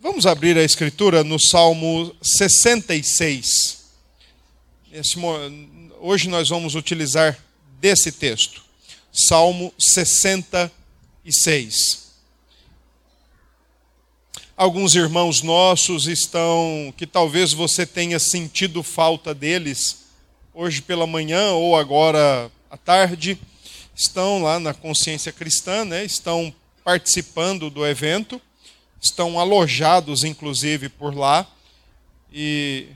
Vamos abrir a escritura no Salmo 66. Esse, hoje nós vamos utilizar desse texto. Salmo 66. Alguns irmãos nossos estão, que talvez você tenha sentido falta deles, hoje pela manhã ou agora à tarde, estão lá na consciência cristã, né? estão participando do evento estão alojados, inclusive, por lá. E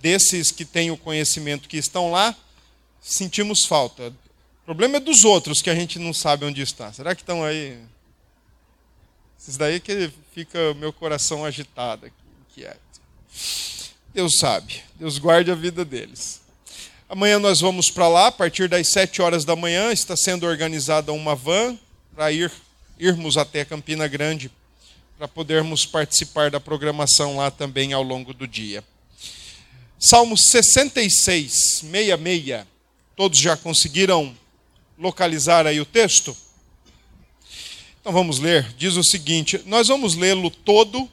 desses que têm o conhecimento que estão lá, sentimos falta. O problema é dos outros que a gente não sabe onde está. Será que estão aí? Esses daí que fica meu coração agitado, inquieto. Deus sabe. Deus guarde a vida deles. Amanhã nós vamos para lá, a partir das sete horas da manhã, está sendo organizada uma van para ir, irmos até Campina Grande para podermos participar da programação lá também ao longo do dia. Salmo 66, 66. Todos já conseguiram localizar aí o texto? Então vamos ler. Diz o seguinte: nós vamos lê-lo todo,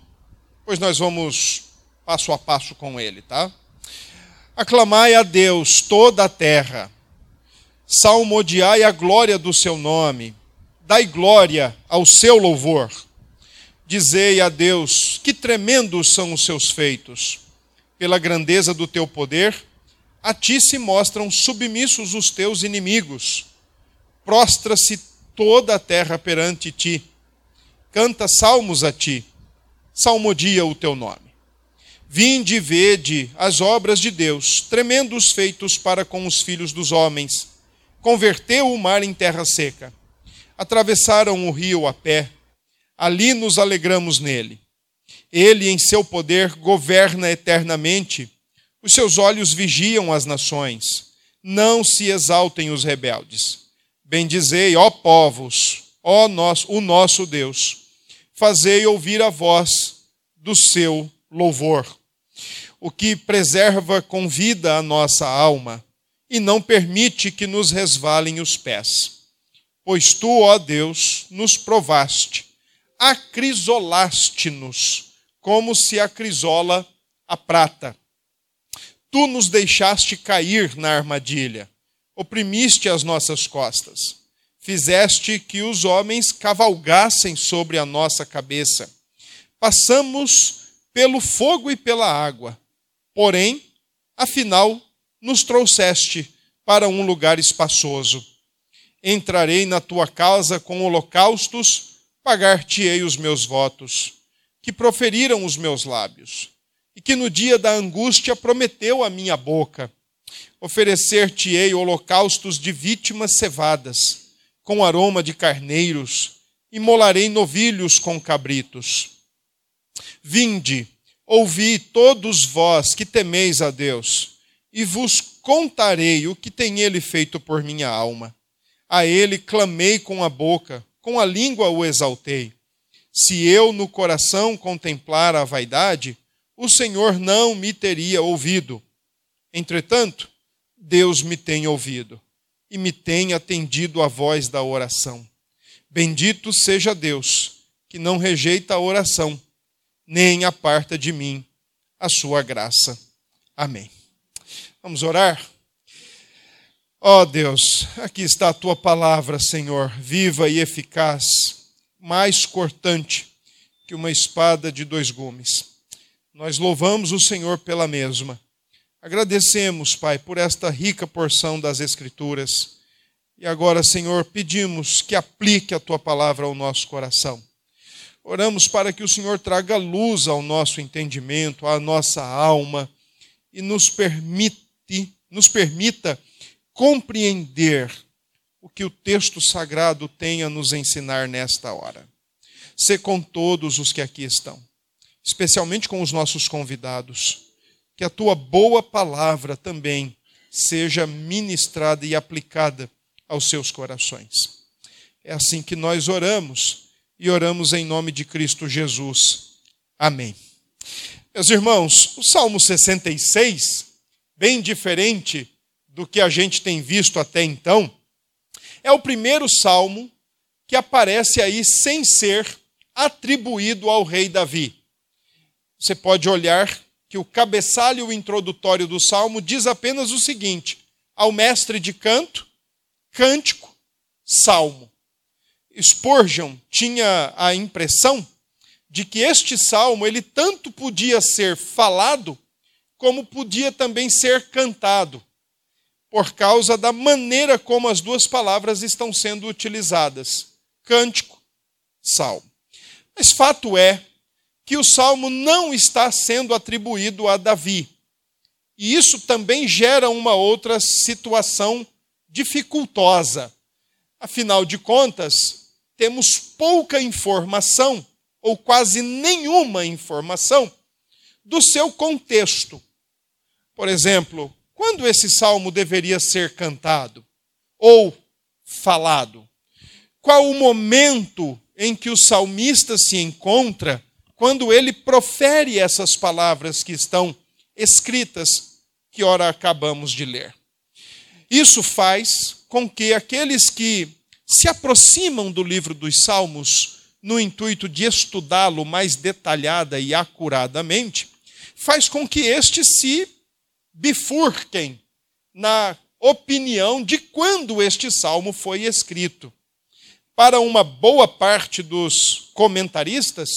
pois nós vamos passo a passo com ele, tá? Aclamai a Deus toda a terra, salmodiai a glória do seu nome, dai glória ao seu louvor Dizei a Deus: que tremendos são os seus feitos. Pela grandeza do teu poder, a ti se mostram submissos os teus inimigos. Prostra-se toda a terra perante ti. Canta salmos a ti. Salmodia o teu nome. Vinde e vede as obras de Deus, tremendos feitos para com os filhos dos homens. Converteu o mar em terra seca. Atravessaram o rio a pé ali nos alegramos nele. Ele, em seu poder, governa eternamente. Os seus olhos vigiam as nações. Não se exaltem os rebeldes. Bendizei, ó povos, ó nosso, o nosso Deus. Fazei ouvir a voz do seu louvor. O que preserva com vida a nossa alma e não permite que nos resvalem os pés. Pois tu, ó Deus, nos provaste acrisolaste-nos, como se acrisola a prata. Tu nos deixaste cair na armadilha, oprimiste as nossas costas, fizeste que os homens cavalgassem sobre a nossa cabeça. Passamos pelo fogo e pela água, porém, afinal, nos trouxeste para um lugar espaçoso. Entrarei na tua casa com holocaustos pagar-te-ei os meus votos, que proferiram os meus lábios, e que no dia da angústia prometeu a minha boca. Oferecer-te-ei holocaustos de vítimas cevadas, com aroma de carneiros, e molarei novilhos com cabritos. Vinde, ouvi todos vós que temeis a Deus, e vos contarei o que tem ele feito por minha alma. A ele clamei com a boca, com a língua o exaltei. Se eu no coração contemplar a vaidade, o Senhor não me teria ouvido. Entretanto, Deus me tem ouvido e me tem atendido a voz da oração. Bendito seja Deus, que não rejeita a oração, nem aparta de mim a sua graça. Amém. Vamos orar? Ó oh Deus, aqui está a tua palavra, Senhor, viva e eficaz, mais cortante que uma espada de dois gumes. Nós louvamos o Senhor pela mesma. Agradecemos, Pai, por esta rica porção das Escrituras. E agora, Senhor, pedimos que aplique a tua palavra ao nosso coração. Oramos para que o Senhor traga luz ao nosso entendimento, à nossa alma e nos permite, nos permita compreender o que o texto sagrado tem a nos ensinar nesta hora. Ser com todos os que aqui estão, especialmente com os nossos convidados, que a tua boa palavra também seja ministrada e aplicada aos seus corações. É assim que nós oramos e oramos em nome de Cristo Jesus. Amém. Meus irmãos, o Salmo 66, bem diferente do que a gente tem visto até então, é o primeiro salmo que aparece aí sem ser atribuído ao rei Davi. você pode olhar que o cabeçalho introdutório do salmo diz apenas o seguinte: ao mestre de canto, cântico, salmo. Spurgeon tinha a impressão de que este salmo ele tanto podia ser falado como podia também ser cantado, por causa da maneira como as duas palavras estão sendo utilizadas: cântico, salmo. Mas fato é que o salmo não está sendo atribuído a Davi. E isso também gera uma outra situação dificultosa. Afinal de contas, temos pouca informação, ou quase nenhuma informação, do seu contexto. Por exemplo, quando esse salmo deveria ser cantado ou falado? Qual o momento em que o salmista se encontra quando ele profere essas palavras que estão escritas, que ora acabamos de ler. Isso faz com que aqueles que se aproximam do livro dos Salmos no intuito de estudá-lo mais detalhada e acuradamente, faz com que estes se bifurquem na opinião de quando este salmo foi escrito. Para uma boa parte dos comentaristas,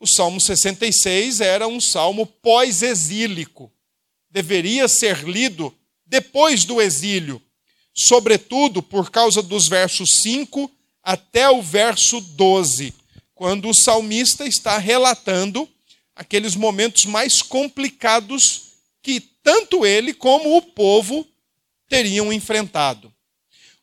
o Salmo 66 era um salmo pós-exílico. Deveria ser lido depois do exílio, sobretudo por causa dos versos 5 até o verso 12, quando o salmista está relatando aqueles momentos mais complicados que tanto ele como o povo teriam enfrentado.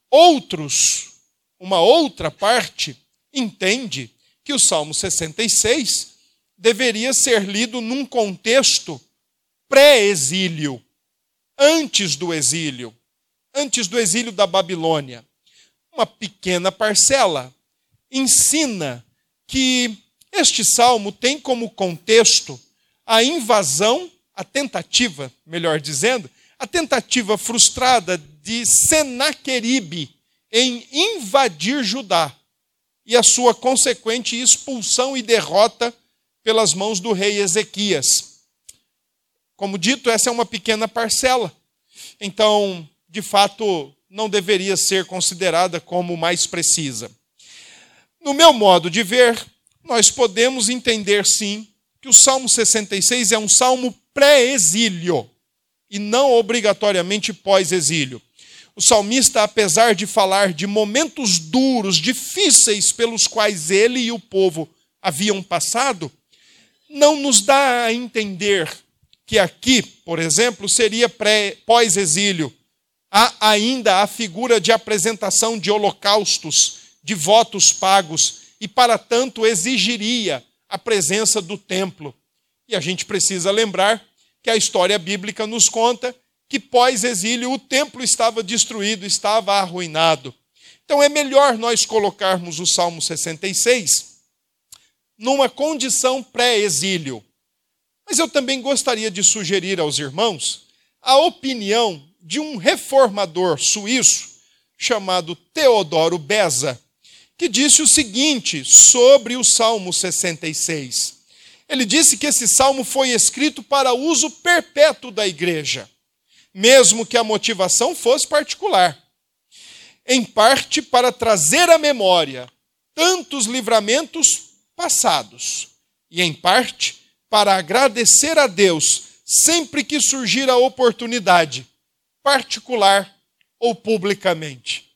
Outros, uma outra parte, entende que o Salmo 66 deveria ser lido num contexto pré-exílio, antes do exílio, antes do exílio da Babilônia. Uma pequena parcela ensina que este salmo tem como contexto a invasão, a tentativa, melhor dizendo, a tentativa frustrada de Senaqueribe em invadir Judá e a sua consequente expulsão e derrota pelas mãos do rei Ezequias. Como dito, essa é uma pequena parcela. Então, de fato, não deveria ser considerada como mais precisa. No meu modo de ver, nós podemos entender sim que o Salmo 66 é um salmo pré-exílio e não obrigatoriamente pós-exílio. O salmista, apesar de falar de momentos duros, difíceis pelos quais ele e o povo haviam passado, não nos dá a entender que aqui, por exemplo, seria pós-exílio. Há ainda a figura de apresentação de holocaustos, de votos pagos, e para tanto exigiria a presença do templo. E a gente precisa lembrar que a história bíblica nos conta que pós-exílio o templo estava destruído, estava arruinado. Então é melhor nós colocarmos o Salmo 66 numa condição pré-exílio. Mas eu também gostaria de sugerir aos irmãos a opinião de um reformador suíço chamado Teodoro Beza, que disse o seguinte sobre o Salmo 66. Ele disse que esse salmo foi escrito para uso perpétuo da igreja mesmo que a motivação fosse particular. Em parte para trazer à memória tantos livramentos passados, e em parte para agradecer a Deus sempre que surgir a oportunidade, particular ou publicamente.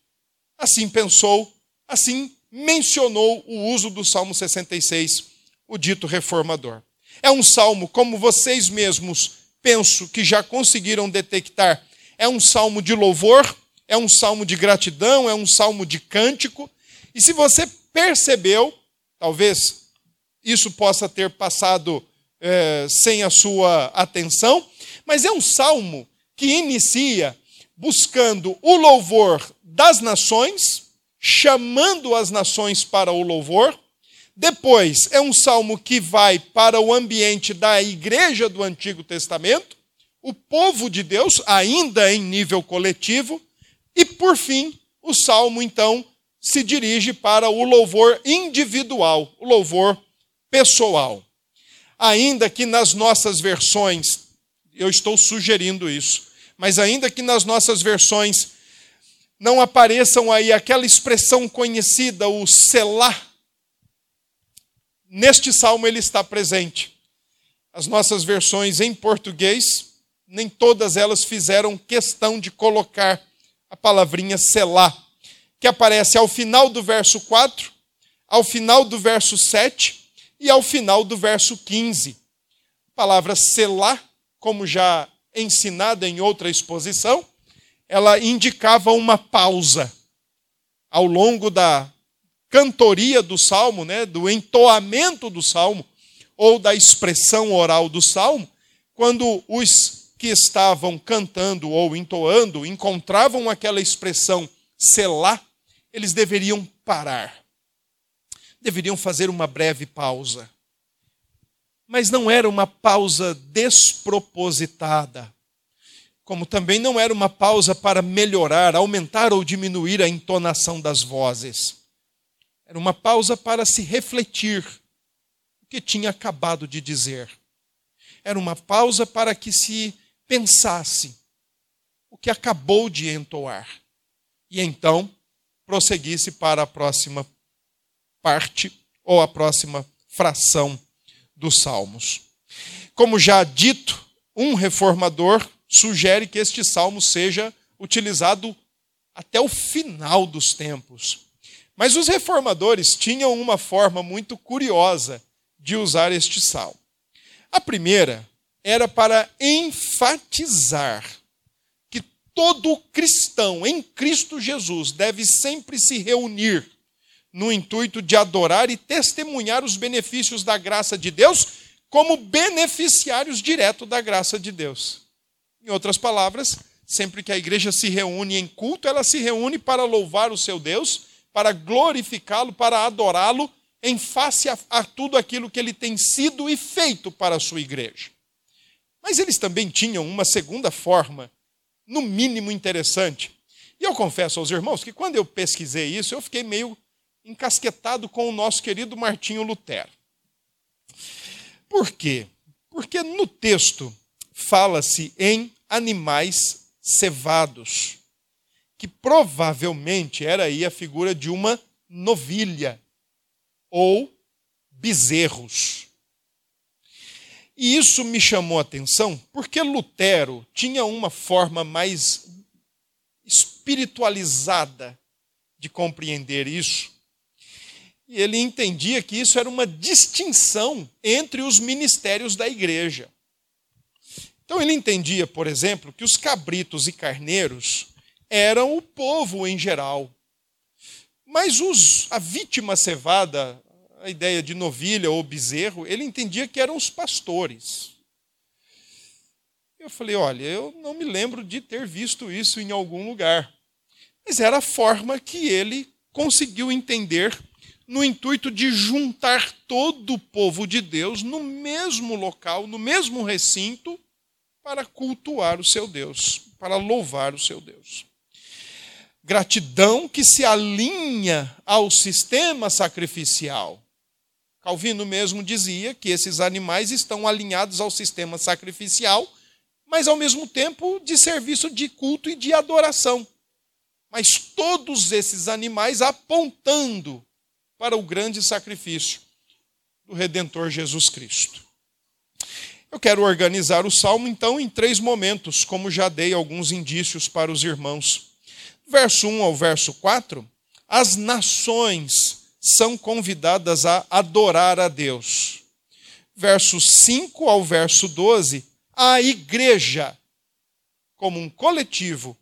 Assim pensou, assim mencionou o uso do Salmo 66, o dito reformador. É um salmo, como vocês mesmos penso que já conseguiram detectar, é um salmo de louvor, é um salmo de gratidão, é um salmo de cântico. E se você percebeu, talvez isso possa ter passado é, sem a sua atenção, mas é um salmo que inicia buscando o louvor das nações, chamando as nações para o louvor, depois, é um salmo que vai para o ambiente da igreja do Antigo Testamento, o povo de Deus, ainda em nível coletivo, e por fim, o salmo então se dirige para o louvor individual, o louvor pessoal. ainda que nas nossas versões, eu estou sugerindo isso, mas ainda que nas nossas versões não apareçam aí aquela expressão conhecida, o selar, neste salmo ele está presente. As nossas versões em português, nem todas elas fizeram questão de colocar a palavrinha selar, que aparece ao final do verso 4, ao final do verso 7 e ao final do verso 15. A palavra selar, como já ensinada em outra exposição, ela indicava uma pausa ao longo da cantoria do salmo, né, do entoamento do salmo ou da expressão oral do salmo, quando os que estavam cantando ou entoando encontravam aquela expressão selar, eles deveriam parar. Deveriam fazer uma breve pausa. Mas não era uma pausa despropositada como também não era uma pausa para melhorar, aumentar ou diminuir a entonação das vozes. Era uma pausa para se refletir o que tinha acabado de dizer. Era uma pausa para que se pensasse o que acabou de entoar. E então prosseguisse para a próxima parte ou a próxima fração dos Salmos. Como já dito, um reformador sugere que este salmo seja utilizado até o final dos tempos. Mas os reformadores tinham uma forma muito curiosa de usar este salmo. A primeira era para enfatizar que todo cristão em Cristo Jesus deve sempre se reunir no intuito de adorar e testemunhar os benefícios da graça de Deus como beneficiários diretos da graça de Deus. Em outras palavras, sempre que a igreja se reúne em culto, ela se reúne para louvar o seu Deus, para glorificá-lo, para adorá-lo em face a, a, tudo aquilo que ele tem sido e feito para a sua igreja. Mas eles também tinham uma segunda forma, no mínimo interessante. E eu confesso aos irmãos que quando eu pesquisei isso, eu fiquei meio encasquetado com o nosso querido Martinho Lutero. Por quê? Porque no texto fala-se em animais cevados, que provavelmente era aí a figura de uma novilha ou bezerros. E isso me chamou a atenção porque Lutero tinha uma forma mais espiritualizada de compreender isso. E ele entendia que isso era uma distinção entre os ministérios da igreja. Então ele entendia, por exemplo, que os cabritos e carneiros eram o povo em geral. Mas os, a vítima cevada, a ideia de novilha ou bezerro, ele entendia que eram os pastores. Eu falei: olha, eu não me lembro de ter visto isso em algum lugar. Mas era a forma que ele conseguiu entender no intuito de juntar todo o povo de Deus no mesmo local, no mesmo recinto, para cultuar o seu Deus, para louvar o seu Deus. Gratidão que se alinha ao sistema sacrificial. Calvino mesmo dizia que esses animais estão alinhados ao sistema sacrificial, mas ao mesmo tempo de serviço de culto e de adoração. Mas todos esses animais apontando para o grande sacrifício do Redentor Jesus Cristo. Eu quero organizar o salmo, então, em três momentos, como já dei alguns indícios para os irmãos. Verso 1 ao verso 4, as nações são convidadas a adorar a Deus. Verso 5 ao verso 12, a igreja, como um coletivo,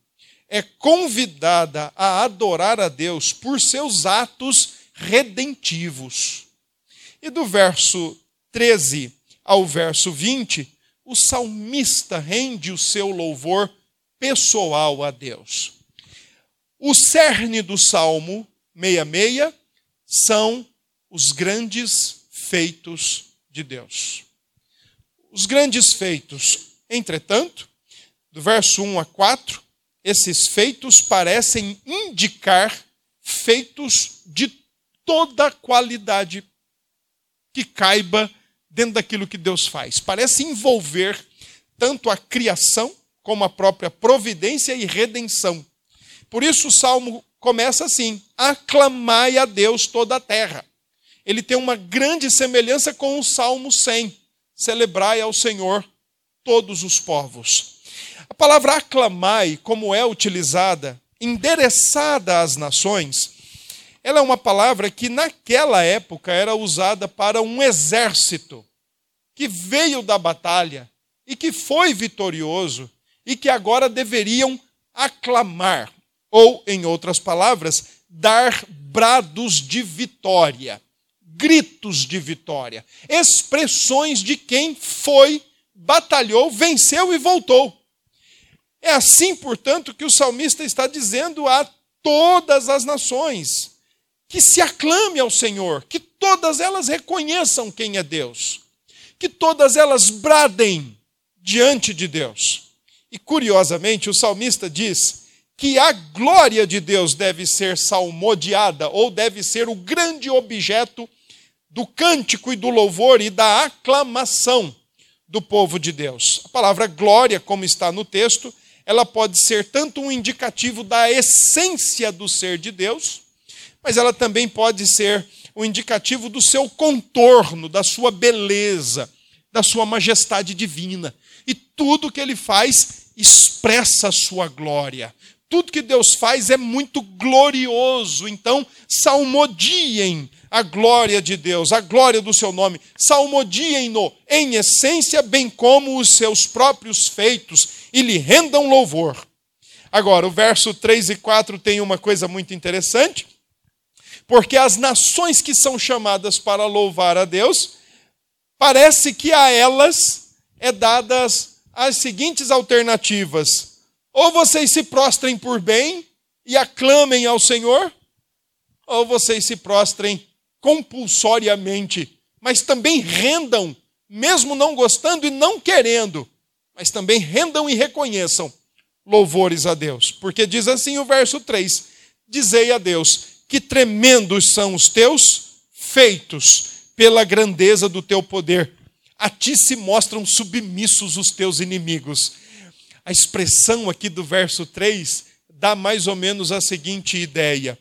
é convidada a adorar a Deus por seus atos redentivos. E do verso 13 ao verso 20, o salmista rende o seu louvor pessoal a Deus. O cerne do Salmo 66 são os grandes feitos de Deus. Os grandes feitos, entretanto, do verso 1 a 4, esses feitos parecem indicar feitos de toda qualidade que caiba dentro daquilo que Deus faz. Parece envolver tanto a criação como a própria providência e redenção. Por isso o salmo começa assim: aclamai a Deus toda a terra. Ele tem uma grande semelhança com o Salmo 100. Celebrai ao Senhor todos os povos. A palavra aclamai, como é utilizada, endereçada às nações, ela é uma palavra que naquela época era usada para um exército que veio da batalha e que foi vitorioso e que agora deveriam aclamar, ou, em outras palavras, dar brados de vitória, gritos de vitória, expressões de quem foi, batalhou, venceu e voltou. É assim, portanto, que o salmista está dizendo a todas as nações que se aclame ao Senhor, que todas elas reconheçam quem é Deus, que todas elas bradem diante de Deus. E curiosamente, o salmista diz que a glória de Deus deve ser salmodiada, ou deve ser o grande objeto do cântico e do louvor e da aclamação do povo de Deus. A palavra glória, como está no texto, ela pode ser tanto um indicativo da essência do ser de Deus, mas ela também pode ser um indicativo do seu contorno, da sua beleza, da sua majestade divina. E tudo que ele faz expressa a sua glória. Tudo que Deus faz é muito glorioso. Então, salmodiem a glória de Deus, a glória do seu nome. Salmodiem-no em essência, bem como os seus próprios feitos, e lhe rendam louvor. Agora, o verso 3 e 4 tem uma coisa muito interessante, porque as nações que são chamadas para louvar a Deus, parece que a elas é dadas as seguintes alternativas: ou vocês se prostrem por bem e aclamem ao Senhor, ou vocês se prostrem compulsoriamente, mas também rendam, mesmo não gostando e não querendo, mas também rendam e reconheçam louvores a Deus. Porque diz assim o verso 3: Dizei a Deus, que tremendos são os teus feitos pela grandeza do teu poder. A ti se mostram submissos os teus inimigos. A expressão aqui do verso 3 dá mais ou menos a seguinte ideia: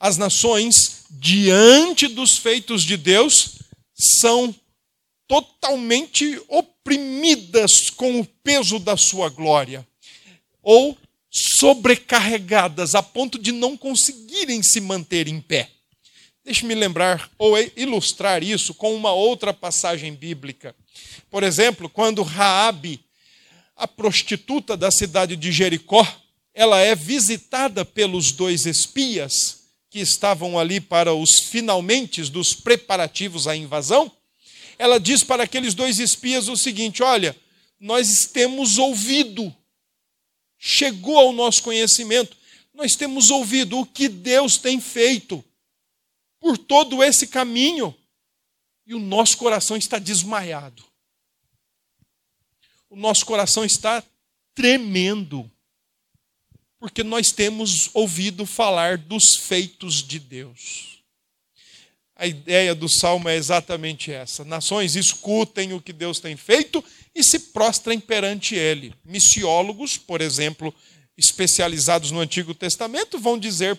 as nações, diante dos feitos de Deus, são totalmente oprimidas com o peso da sua glória, ou sobrecarregadas a ponto de não conseguirem se manter em pé. Deixe-me lembrar ou ilustrar isso com uma outra passagem bíblica. Por exemplo, quando Raabe, a prostituta da cidade de Jericó, ela é visitada pelos dois espias que estavam ali para os finalmente dos preparativos à invasão, ela diz para aqueles dois espias o seguinte: Olha, nós temos ouvido, chegou ao nosso conhecimento, nós temos ouvido o que Deus tem feito por todo esse caminho e o nosso coração está desmaiado. O nosso coração está tremendo, porque nós temos ouvido falar dos feitos de Deus. A ideia do salmo é exatamente essa: nações escutem o que Deus tem feito e se prostrem perante Ele. Missiólogos, por exemplo, especializados no Antigo Testamento, vão dizer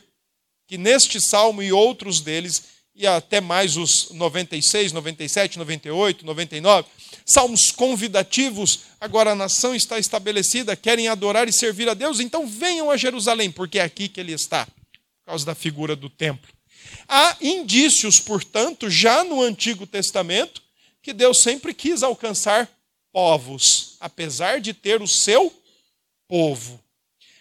que neste salmo e outros deles, e até mais os 96, 97, 98, 99, salmos convidativos, agora a nação está estabelecida, querem adorar e servir a Deus, então venham a Jerusalém, porque é aqui que ele está, por causa da figura do templo. Há indícios, portanto, já no Antigo Testamento, que Deus sempre quis alcançar povos, apesar de ter o seu povo.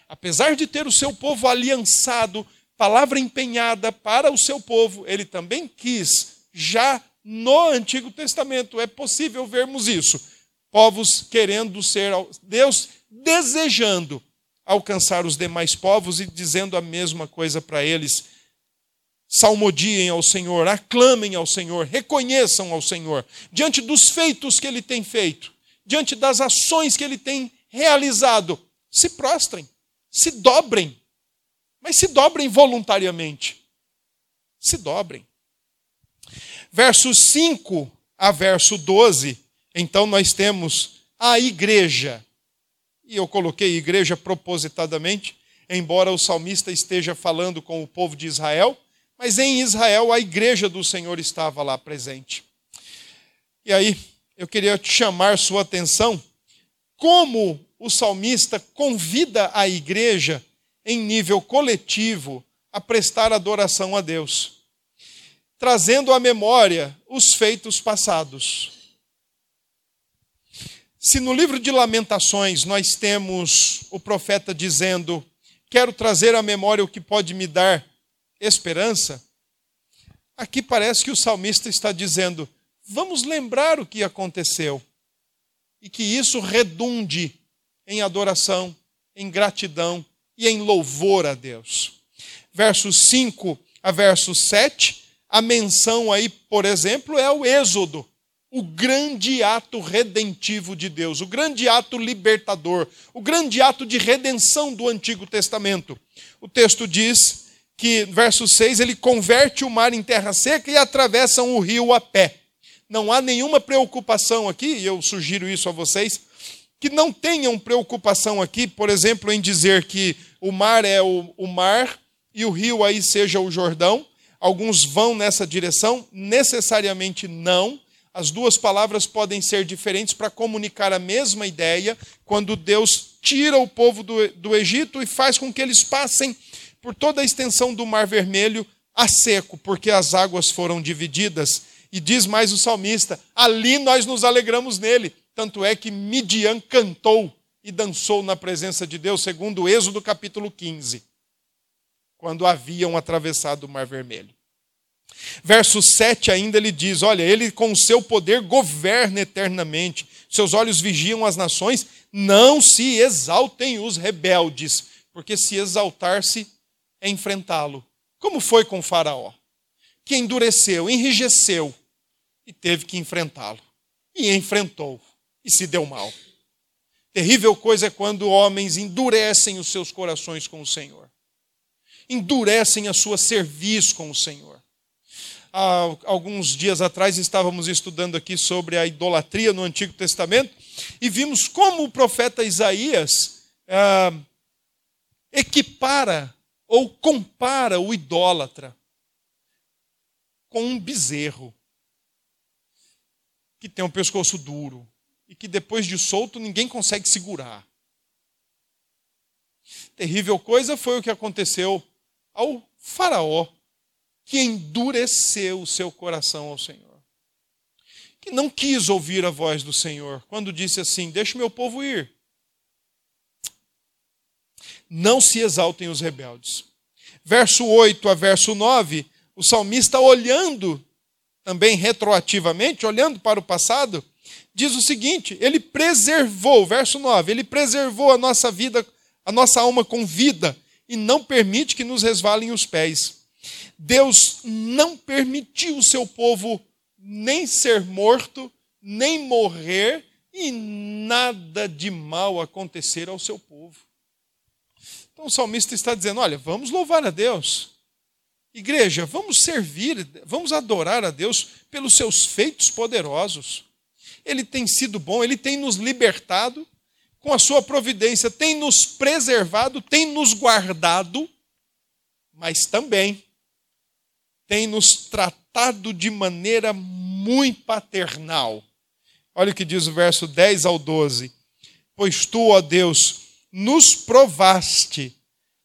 Apesar de ter o seu povo aliançado, palavra empenhada para o seu povo, ele também quis, já no Antigo Testamento, é possível vermos isso. Povos querendo ser, Deus desejando alcançar os demais povos e dizendo a mesma coisa para eles. Salmodiem ao Senhor, aclamem ao Senhor, reconheçam ao Senhor, diante dos feitos que ele tem feito, diante das ações que ele tem realizado, se prostrem, se dobrem mas se dobrem voluntariamente. Se dobrem. Verso 5 a verso 12, então nós temos a igreja. E eu coloquei igreja propositadamente, embora o salmista esteja falando com o povo de Israel, mas em Israel a igreja do Senhor estava lá presente. E aí, eu queria chamar sua atenção como o salmista convida a igreja em nível coletivo a prestar adoração a Deus, trazendo à memória os feitos passados. Se no livro de Lamentações nós temos o profeta dizendo: Quero trazer à memória o que pode me dar esperança, aqui parece que o salmista está dizendo: Vamos lembrar o que aconteceu e que isso redunde em adoração, em gratidão e em louvor a Deus. Versos 5 a verso 7, a menção aí, por exemplo, é o Êxodo, o grande ato redentivo de Deus, o grande ato libertador, o grande ato de redenção do Antigo Testamento. O texto diz que, verso 6, ele converte o mar em terra seca e atravessam o rio a pé. Não há nenhuma preocupação aqui, e eu sugiro isso a vocês, que não tenham preocupação aqui, por exemplo, em dizer que o mar é o, o mar e o rio aí seja o Jordão. Alguns vão nessa direção, necessariamente não. As duas palavras podem ser diferentes para comunicar a mesma ideia, quando Deus tira o povo do, do Egito e faz com que eles passem por toda a extensão do Mar Vermelho a seco, porque as águas foram divididas. E diz mais o salmista: ali nós nos alegramos nele. Tanto é que Midian cantou e dançou na presença de Deus, segundo o Êxodo capítulo 15, quando haviam atravessado o Mar Vermelho. Verso 7 ainda ele diz: Olha, ele com seu poder governa eternamente, seus olhos vigiam as nações, não se exaltem os rebeldes, porque se exaltar-se é enfrentá-lo. Como foi com Faraó, que endureceu, enrijeceu e teve que enfrentá-lo. E enfrentou e se deu mal. Terrível coisa é quando homens endurecem os seus corações com o Senhor, endurecem a sua serviço com o Senhor. Há alguns dias atrás estávamos estudando aqui sobre a idolatria no Antigo Testamento e vimos como o profeta Isaías ah, equipara ou compara o idólatra com um bezerro que tem um pescoço duro, e que depois de solto ninguém consegue segurar. Terrível coisa foi o que aconteceu ao Faraó, que endureceu o seu coração ao Senhor. Que não quis ouvir a voz do Senhor quando disse assim: Deixa o meu povo ir. Não se exaltem os rebeldes. Verso 8 a verso 9, o salmista olhando também retroativamente, olhando para o passado, diz o seguinte: ele preservou, verso 9, ele preservou a nossa vida, a nossa alma com vida e não permite que nos resvalem os pés. Deus não permitiu o seu povo nem ser morto, nem morrer e nada de mal acontecer ao seu povo. Então o salmista está dizendo: olha, vamos louvar a Deus. Igreja, vamos servir, vamos adorar a Deus pelos seus feitos poderosos ele tem sido bom, ele tem nos libertado com a sua providência, tem nos preservado, tem nos guardado, mas também tem nos tratado de maneira muito paternal. Olha o que diz o verso 10 ao 12: Pois tu, ó Deus, nos provaste,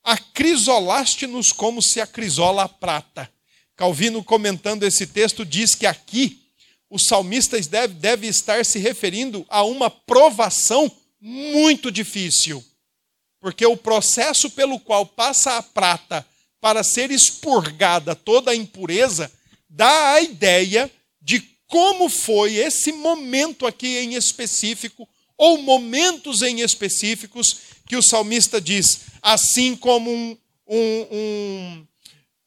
acrisolaste-nos como se acrisola a prata. Calvino, comentando esse texto, diz que aqui o salmista deve, deve estar se referindo a uma provação muito difícil. Porque o processo pelo qual passa a prata para ser expurgada toda a impureza dá a ideia de como foi esse momento aqui em específico, ou momentos em específicos, que o salmista diz, assim como um, um, um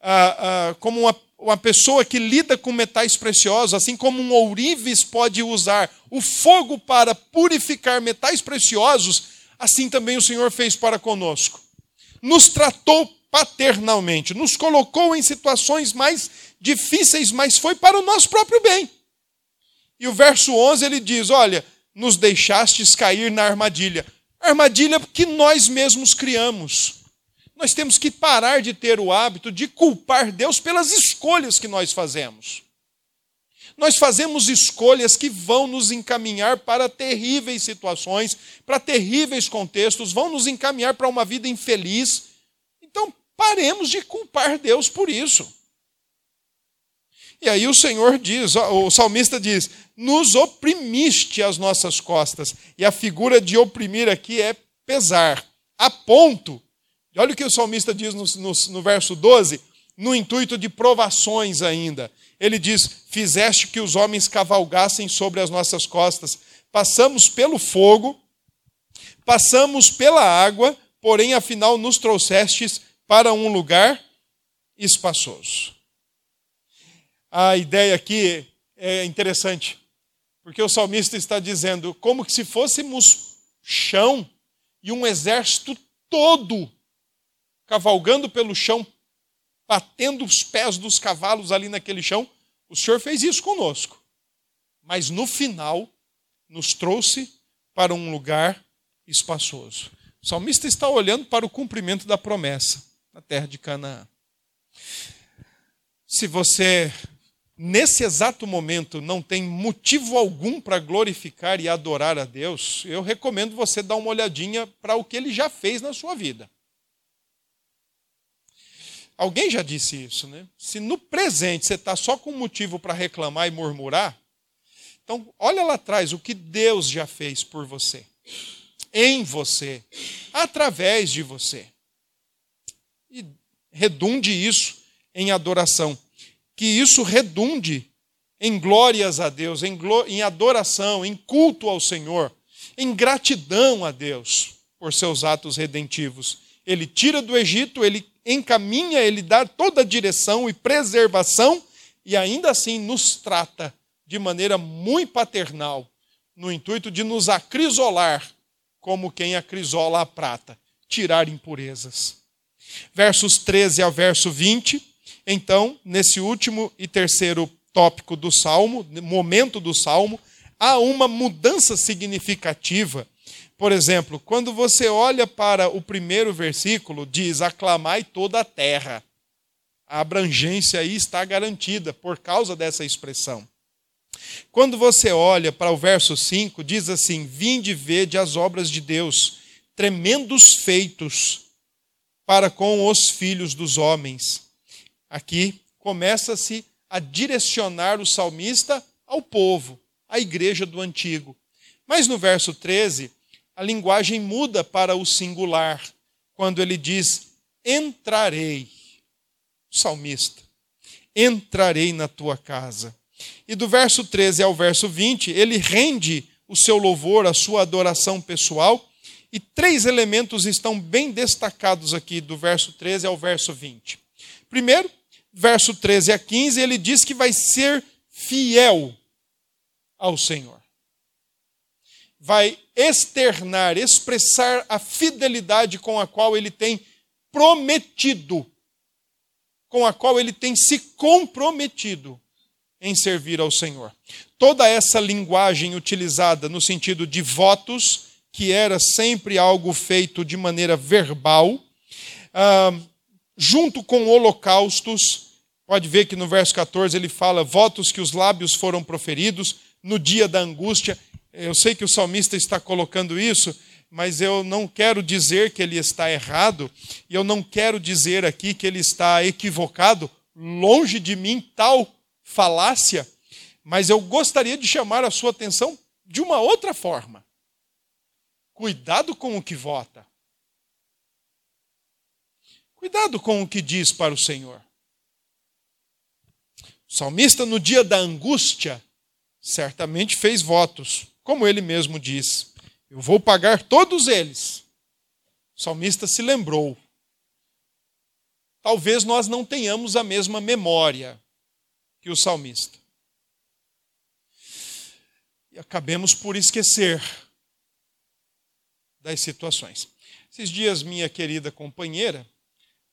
uh, uh, como uma uma pessoa que lida com metais preciosos, assim como um ourives pode usar o fogo para purificar metais preciosos, assim também o Senhor fez para conosco. Nos tratou paternalmente, nos colocou em situações mais difíceis, mas foi para o nosso próprio bem. E o verso 11 ele diz: Olha, nos deixastes cair na armadilha. Armadilha que nós mesmos criamos. Nós temos que parar de ter o hábito de culpar Deus pelas escolhas que nós fazemos. Nós fazemos escolhas que vão nos encaminhar para terríveis situações, para terríveis contextos, vão nos encaminhar para uma vida infeliz. Então, paremos de culpar Deus por isso. E aí o Senhor diz, o salmista diz: nos oprimiste as nossas costas. E a figura de oprimir aqui é pesar, a ponto. Olha o que o salmista diz no, no, no verso 12, no intuito de provações ainda. Ele diz: Fizeste que os homens cavalgassem sobre as nossas costas. Passamos pelo fogo, passamos pela água, porém, afinal, nos trouxestes para um lugar espaçoso. A ideia aqui é interessante. Porque o salmista está dizendo como que se fôssemos chão e um exército todo cavalgando pelo chão, batendo os pés dos cavalos ali naquele chão. O Senhor fez isso conosco. Mas no final, nos trouxe para um lugar espaçoso. O salmista está olhando para o cumprimento da promessa na terra de Canaã. Se você nesse exato momento não tem motivo algum para glorificar e adorar a Deus, eu recomendo você dar uma olhadinha para o que ele já fez na sua vida. Alguém já disse isso, né? Se no presente você está só com motivo para reclamar e murmurar, então olha lá atrás o que Deus já fez por você, em você, através de você. E redunde isso em adoração que isso redunde em glórias a Deus, em, em adoração, em culto ao Senhor, em gratidão a Deus por seus atos redentivos. Ele tira do Egito, ele encaminha, ele dá toda a direção e preservação e ainda assim nos trata de maneira muito paternal, no intuito de nos acrisolar como quem acrisola a prata, tirar impurezas. Versos 13 ao verso 20 então, nesse último e terceiro tópico do salmo, momento do salmo, há uma mudança significativa. Por exemplo, quando você olha para o primeiro versículo, diz: aclamai toda a terra. A abrangência aí está garantida por causa dessa expressão. Quando você olha para o verso 5, diz assim: Vinde vede as obras de Deus, tremendos feitos para com os filhos dos homens. Aqui começa-se a direcionar o salmista ao povo, à igreja do antigo. Mas no verso 13, a linguagem muda para o singular, quando ele diz: Entrarei. O salmista, entrarei na tua casa. E do verso 13 ao verso 20, ele rende o seu louvor, a sua adoração pessoal, e três elementos estão bem destacados aqui, do verso 13 ao verso 20. Primeiro, verso 13 a 15, ele diz que vai ser fiel ao Senhor. Vai externar, expressar a fidelidade com a qual ele tem prometido, com a qual ele tem se comprometido em servir ao Senhor. Toda essa linguagem utilizada no sentido de votos, que era sempre algo feito de maneira verbal, ah, junto com holocaustos, Pode ver que no verso 14 ele fala: votos que os lábios foram proferidos no dia da angústia. Eu sei que o salmista está colocando isso, mas eu não quero dizer que ele está errado, e eu não quero dizer aqui que ele está equivocado, longe de mim tal falácia, mas eu gostaria de chamar a sua atenção de uma outra forma. Cuidado com o que vota. Cuidado com o que diz para o Senhor. O salmista, no dia da angústia, certamente fez votos, como ele mesmo diz: Eu vou pagar todos eles. O salmista se lembrou. Talvez nós não tenhamos a mesma memória que o salmista. E acabemos por esquecer das situações. Esses dias, minha querida companheira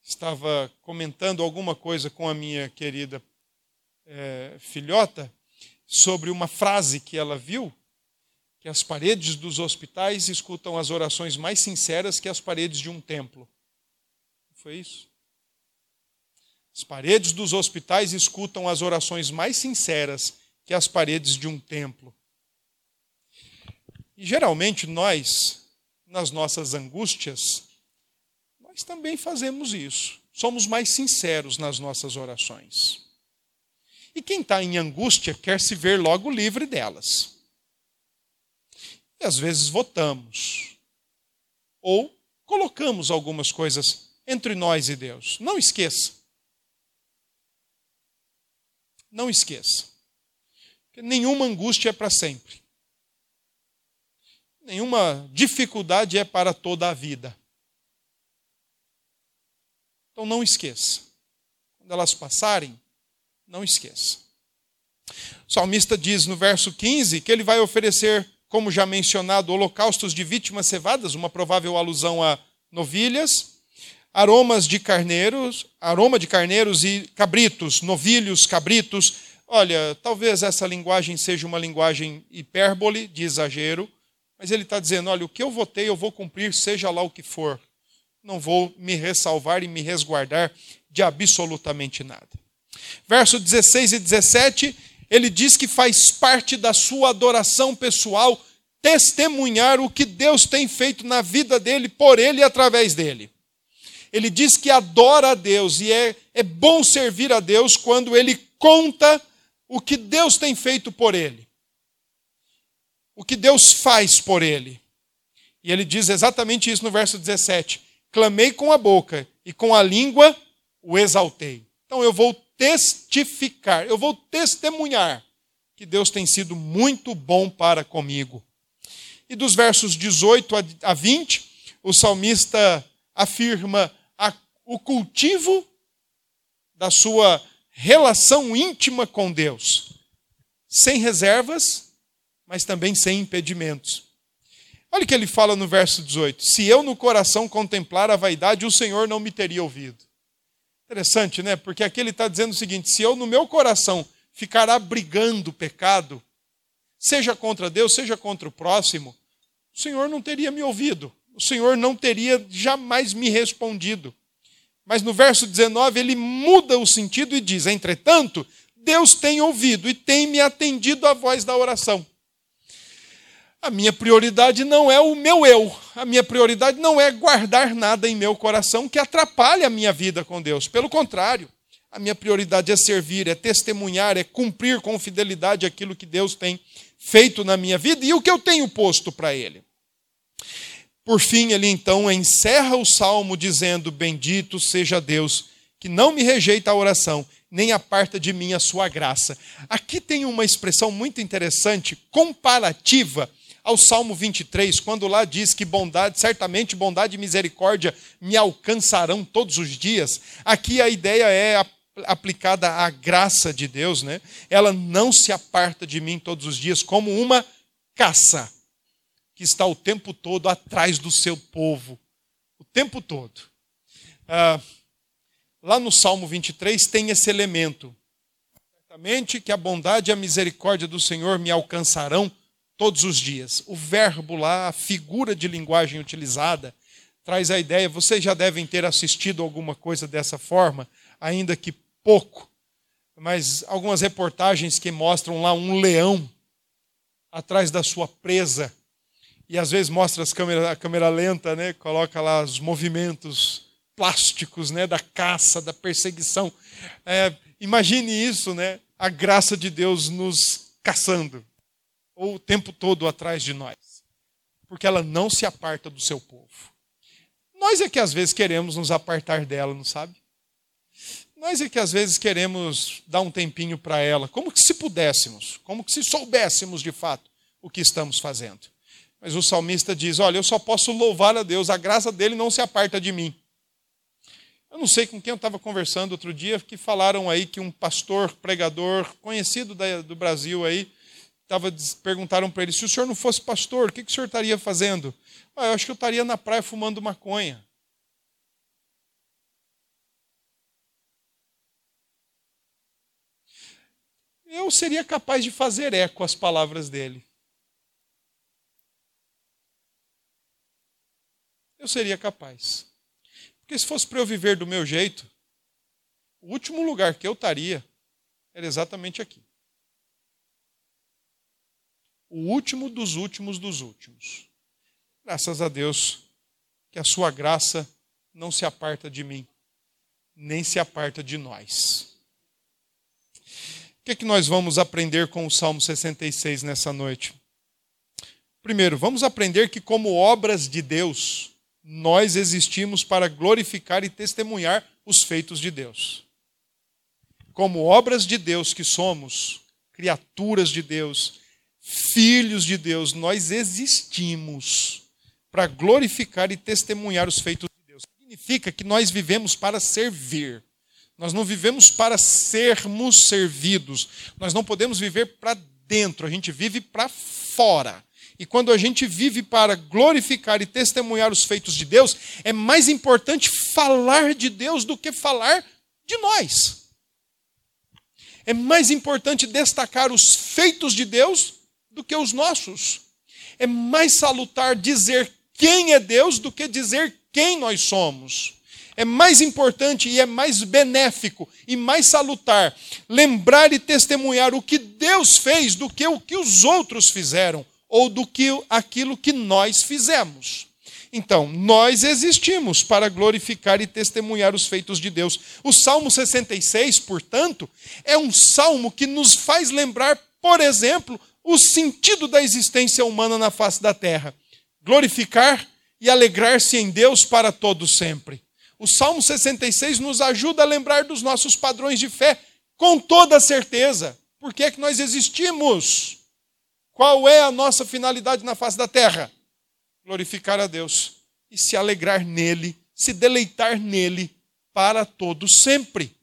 estava comentando alguma coisa com a minha querida é, filhota sobre uma frase que ela viu, que as paredes dos hospitais escutam as orações mais sinceras que as paredes de um templo. Foi isso? As paredes dos hospitais escutam as orações mais sinceras que as paredes de um templo. E geralmente nós, nas nossas angústias, nós também fazemos isso. Somos mais sinceros nas nossas orações. E quem está em angústia quer se ver logo livre delas. E às vezes votamos. Ou colocamos algumas coisas entre nós e Deus. Não esqueça. Não esqueça. Que nenhuma angústia é para sempre. Nenhuma dificuldade é para toda a vida. Então não esqueça. Quando elas passarem, não esqueça. O salmista diz no verso 15 que ele vai oferecer, como já mencionado, holocaustos de vítimas cevadas, uma provável alusão a novilhas, aromas de carneiros, aroma de carneiros e cabritos, novilhos, cabritos. Olha, talvez essa linguagem seja uma linguagem hipérbole, de exagero, mas ele está dizendo: olha, o que eu votei eu vou cumprir, seja lá o que for. Não vou me ressalvar e me resguardar de absolutamente nada. Verso 16 e 17, ele diz que faz parte da sua adoração pessoal testemunhar o que Deus tem feito na vida dele, por ele e através dele ele diz que adora a Deus e é, é bom servir a Deus quando ele conta o que Deus tem feito por ele, o que Deus faz por ele. E ele diz exatamente isso no verso 17: Clamei com a boca e com a língua o exaltei. Então eu vou testificar, eu vou testemunhar que Deus tem sido muito bom para comigo. E dos versos 18 a 20, o salmista afirma o cultivo da sua relação íntima com Deus, sem reservas, mas também sem impedimentos. Olha o que ele fala no verso 18: Se eu no coração contemplar a vaidade, o Senhor não me teria ouvido. Interessante, né? Porque aqui ele está dizendo o seguinte: se eu no meu coração ficar abrigando o pecado, seja contra Deus, seja contra o próximo, o Senhor não teria me ouvido, o Senhor não teria jamais me respondido. Mas no verso 19 ele muda o sentido e diz: Entretanto, Deus tem ouvido e tem me atendido à voz da oração. A minha prioridade não é o meu eu, a minha prioridade não é guardar nada em meu coração que atrapalhe a minha vida com Deus. Pelo contrário, a minha prioridade é servir, é testemunhar, é cumprir com fidelidade aquilo que Deus tem feito na minha vida e o que eu tenho posto para Ele. Por fim, ele então encerra o salmo dizendo: Bendito seja Deus, que não me rejeita a oração, nem aparta de mim a sua graça. Aqui tem uma expressão muito interessante, comparativa ao Salmo 23, quando lá diz que bondade, certamente bondade e misericórdia me alcançarão todos os dias. Aqui a ideia é aplicada à graça de Deus, né? Ela não se aparta de mim todos os dias como uma caça que está o tempo todo atrás do seu povo. O tempo todo. Ah, lá no Salmo 23 tem esse elemento. Certamente que a bondade e a misericórdia do Senhor me alcançarão todos os dias. O verbo lá, a figura de linguagem utilizada, traz a ideia, vocês já devem ter assistido alguma coisa dessa forma, ainda que pouco, mas algumas reportagens que mostram lá um leão atrás da sua presa e às vezes mostra as câmeras, a câmera lenta, né? coloca lá os movimentos plásticos né? da caça, da perseguição. É, imagine isso, né? a graça de Deus nos caçando, ou o tempo todo atrás de nós, porque ela não se aparta do seu povo. Nós é que às vezes queremos nos apartar dela, não sabe? Nós é que às vezes queremos dar um tempinho para ela, como que se pudéssemos, como que se soubéssemos de fato o que estamos fazendo. Mas o salmista diz: Olha, eu só posso louvar a Deus, a graça dele não se aparta de mim. Eu não sei com quem eu estava conversando outro dia, que falaram aí que um pastor, pregador, conhecido do Brasil aí, tava, perguntaram para ele: se o senhor não fosse pastor, o que, que o senhor estaria fazendo? Ah, eu acho que eu estaria na praia fumando maconha. eu seria capaz de fazer eco às palavras dele. Eu seria capaz. Porque se fosse para eu viver do meu jeito, o último lugar que eu estaria era exatamente aqui. O último dos últimos dos últimos. Graças a Deus que a sua graça não se aparta de mim, nem se aparta de nós. O que, é que nós vamos aprender com o Salmo 66 nessa noite? Primeiro, vamos aprender que, como obras de Deus, nós existimos para glorificar e testemunhar os feitos de Deus. Como obras de Deus que somos, criaturas de Deus, filhos de Deus, nós existimos para glorificar e testemunhar os feitos de Deus. Significa que nós vivemos para servir. Nós não vivemos para sermos servidos. Nós não podemos viver para dentro, a gente vive para fora. E quando a gente vive para glorificar e testemunhar os feitos de Deus, é mais importante falar de Deus do que falar de nós. É mais importante destacar os feitos de Deus do que os nossos. É mais salutar dizer quem é Deus do que dizer quem nós somos. É mais importante e é mais benéfico e mais salutar lembrar e testemunhar o que Deus fez do que o que os outros fizeram ou do que aquilo que nós fizemos. Então, nós existimos para glorificar e testemunhar os feitos de Deus. O Salmo 66, portanto, é um salmo que nos faz lembrar, por exemplo, o sentido da existência humana na face da terra. Glorificar e alegrar-se em Deus para todo sempre. O Salmo 66 nos ajuda a lembrar dos nossos padrões de fé com toda certeza. Por que é que nós existimos? Qual é a nossa finalidade na face da terra? Glorificar a Deus e se alegrar nele, se deleitar nele para todo sempre.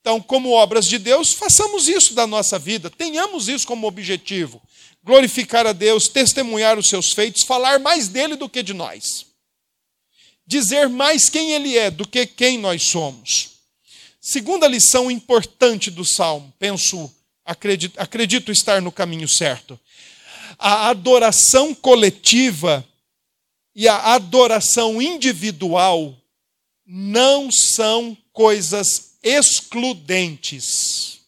Então, como obras de Deus, façamos isso da nossa vida, tenhamos isso como objetivo. Glorificar a Deus, testemunhar os seus feitos, falar mais dele do que de nós. Dizer mais quem ele é do que quem nós somos. Segunda lição importante do salmo, penso, acredito, acredito estar no caminho certo a adoração coletiva e a adoração individual não são coisas excludentes.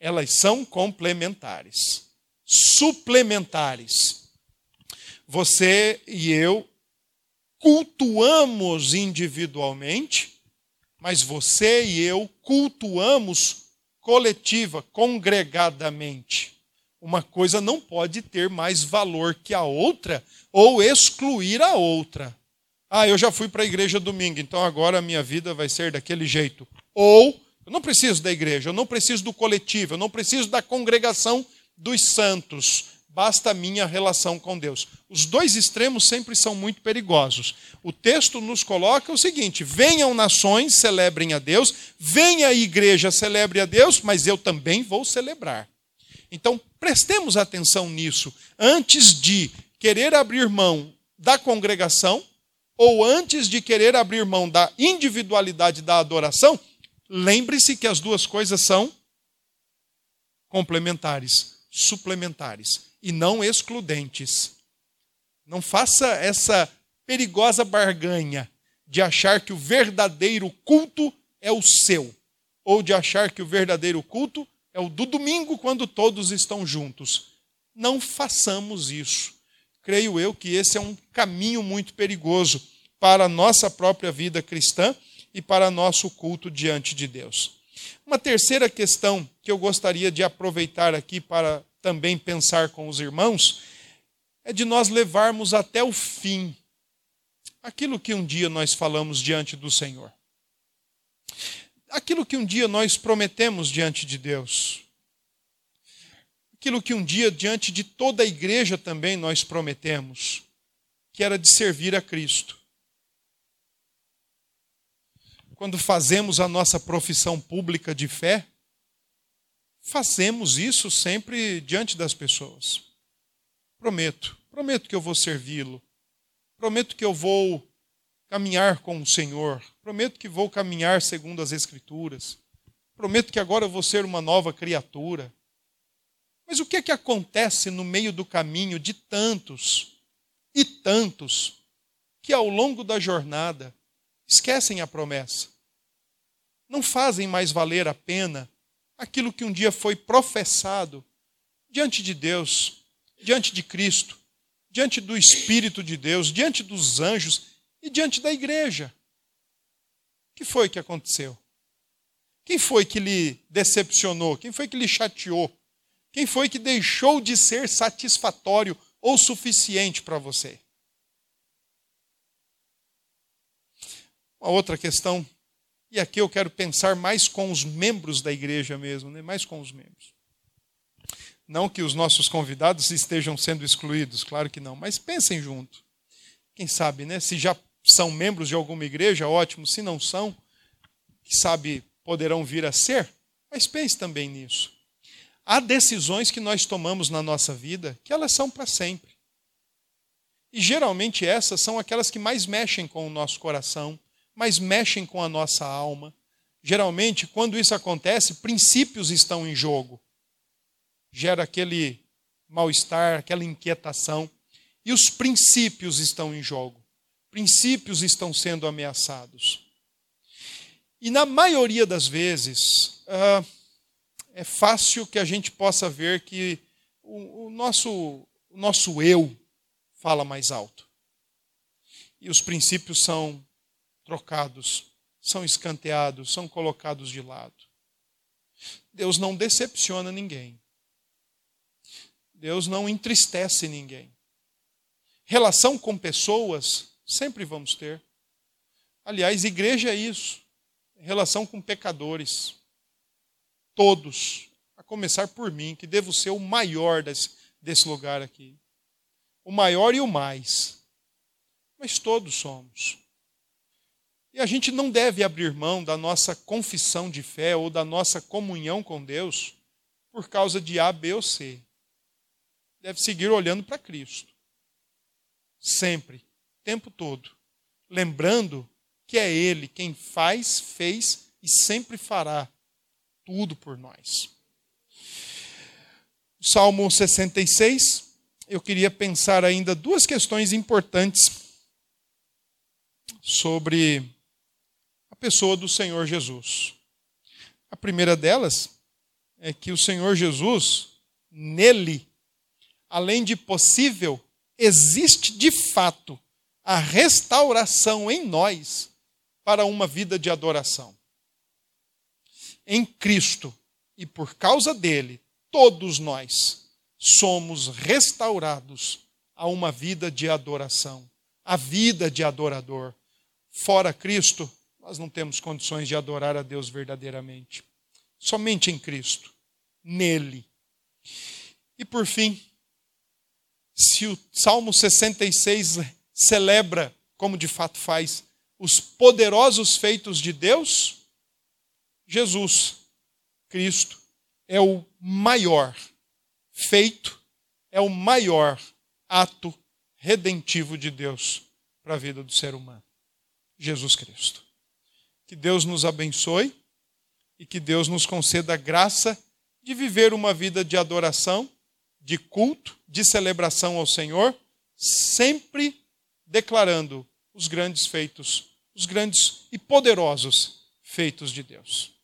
Elas são complementares, suplementares. Você e eu cultuamos individualmente, mas você e eu cultuamos coletiva, congregadamente. Uma coisa não pode ter mais valor que a outra ou excluir a outra. Ah, eu já fui para a igreja domingo, então agora a minha vida vai ser daquele jeito. Ou, eu não preciso da igreja, eu não preciso do coletivo, eu não preciso da congregação dos santos, basta a minha relação com Deus. Os dois extremos sempre são muito perigosos. O texto nos coloca o seguinte: venham nações, celebrem a Deus, venha a igreja, celebre a Deus, mas eu também vou celebrar. Então, prestemos atenção nisso antes de querer abrir mão da congregação ou antes de querer abrir mão da individualidade da adoração. Lembre-se que as duas coisas são complementares, suplementares e não excludentes. Não faça essa perigosa barganha de achar que o verdadeiro culto é o seu, ou de achar que o verdadeiro culto é o do domingo, quando todos estão juntos. Não façamos isso. Creio eu que esse é um caminho muito perigoso para a nossa própria vida cristã e para nosso culto diante de Deus. Uma terceira questão que eu gostaria de aproveitar aqui para também pensar com os irmãos é de nós levarmos até o fim aquilo que um dia nós falamos diante do Senhor aquilo que um dia nós prometemos diante de Deus. Aquilo que um dia, diante de toda a igreja também, nós prometemos, que era de servir a Cristo. Quando fazemos a nossa profissão pública de fé, fazemos isso sempre diante das pessoas. Prometo, prometo que eu vou servi-lo, prometo que eu vou caminhar com o Senhor. Prometo que vou caminhar segundo as Escrituras. Prometo que agora eu vou ser uma nova criatura. Mas o que é que acontece no meio do caminho de tantos e tantos que ao longo da jornada esquecem a promessa? Não fazem mais valer a pena aquilo que um dia foi professado diante de Deus, diante de Cristo, diante do Espírito de Deus, diante dos anjos e diante da igreja. O que foi que aconteceu? Quem foi que lhe decepcionou? Quem foi que lhe chateou? Quem foi que deixou de ser satisfatório ou suficiente para você? Uma outra questão, e aqui eu quero pensar mais com os membros da igreja mesmo, né? mais com os membros. Não que os nossos convidados estejam sendo excluídos, claro que não, mas pensem junto. Quem sabe, né? Se já são membros de alguma igreja, ótimo. Se não são, que sabe, poderão vir a ser. Mas pense também nisso. Há decisões que nós tomamos na nossa vida que elas são para sempre. E geralmente essas são aquelas que mais mexem com o nosso coração, mais mexem com a nossa alma. Geralmente, quando isso acontece, princípios estão em jogo gera aquele mal-estar, aquela inquietação. E os princípios estão em jogo. Princípios estão sendo ameaçados. E na maioria das vezes, uh, é fácil que a gente possa ver que o, o, nosso, o nosso eu fala mais alto. E os princípios são trocados, são escanteados, são colocados de lado. Deus não decepciona ninguém. Deus não entristece ninguém. Relação com pessoas, sempre vamos ter. Aliás, igreja é isso. Relação com pecadores. Todos. A começar por mim, que devo ser o maior desse, desse lugar aqui. O maior e o mais. Mas todos somos. E a gente não deve abrir mão da nossa confissão de fé ou da nossa comunhão com Deus por causa de A, B ou C deve seguir olhando para Cristo. Sempre, tempo todo. Lembrando que é Ele quem faz, fez e sempre fará tudo por nós. Salmo 66, eu queria pensar ainda duas questões importantes sobre a pessoa do Senhor Jesus. A primeira delas é que o Senhor Jesus, nele, além de possível, existe de fato a restauração em nós para uma vida de adoração. Em Cristo e por causa dele, todos nós somos restaurados a uma vida de adoração, a vida de adorador. Fora Cristo, nós não temos condições de adorar a Deus verdadeiramente. Somente em Cristo, nele. E por fim, se o Salmo 66 celebra, como de fato faz, os poderosos feitos de Deus, Jesus, Cristo, é o maior feito, é o maior ato redentivo de Deus para a vida do ser humano. Jesus Cristo. Que Deus nos abençoe e que Deus nos conceda a graça de viver uma vida de adoração de culto, de celebração ao Senhor, sempre declarando os grandes feitos, os grandes e poderosos feitos de Deus.